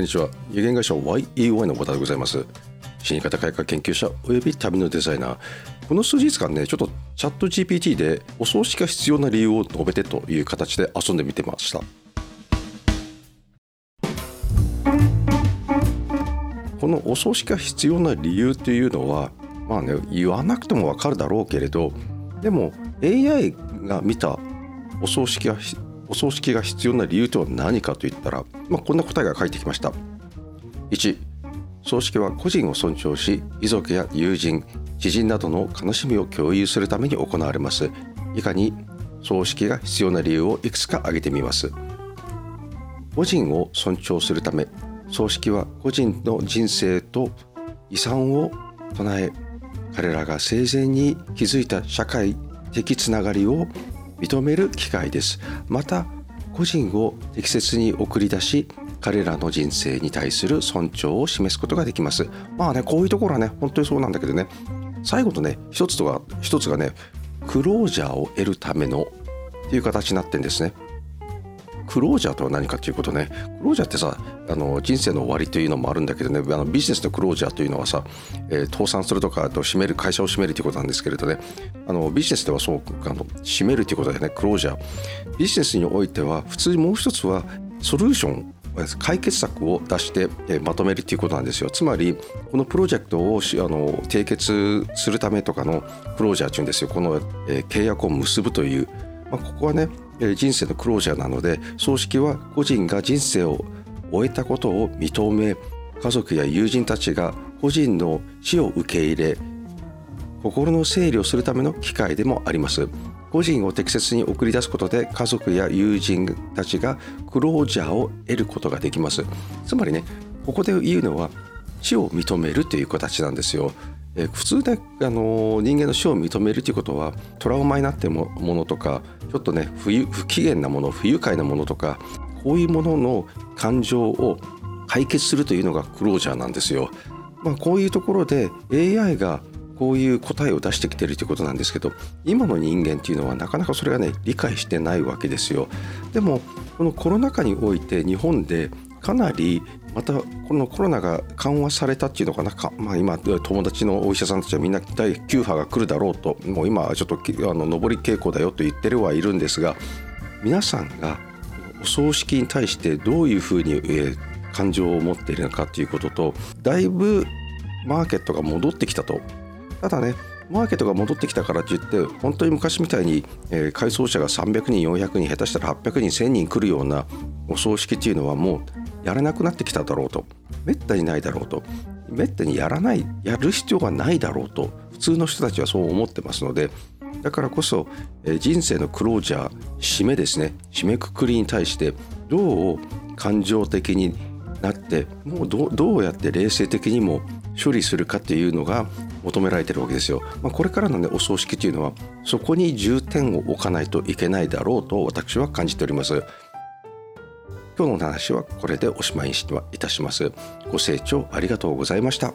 こんにちは。有限会社 YEY の和田でございます。死に方改革研究者および旅のデザイナー。この数日間ねちょっとチャット GPT でお葬式が必要な理由を述べてという形で遊んでみてました。このお葬式が必要な理由というのはまあね言わなくてもわかるだろうけれどでも AI が見たお葬式がお葬式が必要な理由とは何かといったら、まあ、こんな答えが返ってきました。1葬式は個人を尊重し遺族や友人知人などの悲しみを共有するために行われます。以下に葬式が必要な理由をいくつか挙げてみます。個人を尊重するため葬式は個人の人生と遺産を唱え彼らが生前に築いた社会的つながりを認める機会です。また個人を適切に送り出し彼らの人生に対する尊重を示すことができます。まあねこういうところはね本当にそうなんだけどね。最後のね一つとか一つがねクロージャーを得るためのっていう形になってんですね。クロージャーとは何かということね。クロージャーってさあの人生の終わりというのもあるんだけどね。あのビジネスのクロージャーというのはさ、えー、倒産するとかと閉める会社を閉めるということなんですけれどね。あのビジネスではそうあの閉めるということだよね。クロージャー。ビジネスにおいては普通にもう一つはソリューション解決策を出してまとめるということなんですよ。つまりこのプロジェクトをあの締結するためとかのクロージャーというんですよ。このえ契約を結ぶという、まあ、ここはね人生のクロージャーなので葬式は個人が人生を終えたことを認め家族や友人たちが個人の死を受け入れ心の整理をするための機会でもあります。個人を適切に送り出すことで家族や友人たちがクロージャーを得ることができます。つまりねここで言うのは死を認めるという形なんですよ。え普通ねあの人間の死を認めるということはトラウマになってるものとかちょっとね不不機嫌なもの不愉快なものとかこういうものの感情を解決するというのがクロージャーなんですよ。まあ、こういうところで AI がこういう答えを出してきてるということなんですけど今の人間っていうのはなかなかそれがね理解してないわけですよ。でもこのコロナ禍において日本でかなりまたこのコロナが緩和されたっていうのかな、まあ、今友達のお医者さんたちはみんな第9波が来るだろうともう今ちょっとあの上り傾向だよと言ってるはいるんですが皆さんがお葬式に対してどういうふうに、えー、感情を持っているのかということとだいぶマーケットが戻ってきたと。ただねマーケットが戻ってきたからといって本当に昔みたいに、えー、改装者が300人400人下手したら800人1000人来るようなお葬式っていうのはもうやらなくなってきただろうと。めったにないだろうと。めったにやらないやる必要がないだろうと。普通の人たちはそう思ってますので。だからこそ、人生のクロージャー締めですね。締めくくりに対してどう感情的になってもうどうやって冷静的にも処理するかっていうのが求められてるわけですよ。まあ、これからのねお葬式というのはそこに重点を置かないといけないだろうと私は感じております。今日の話はこれでおしまいにいたします。ご清聴ありがとうございました。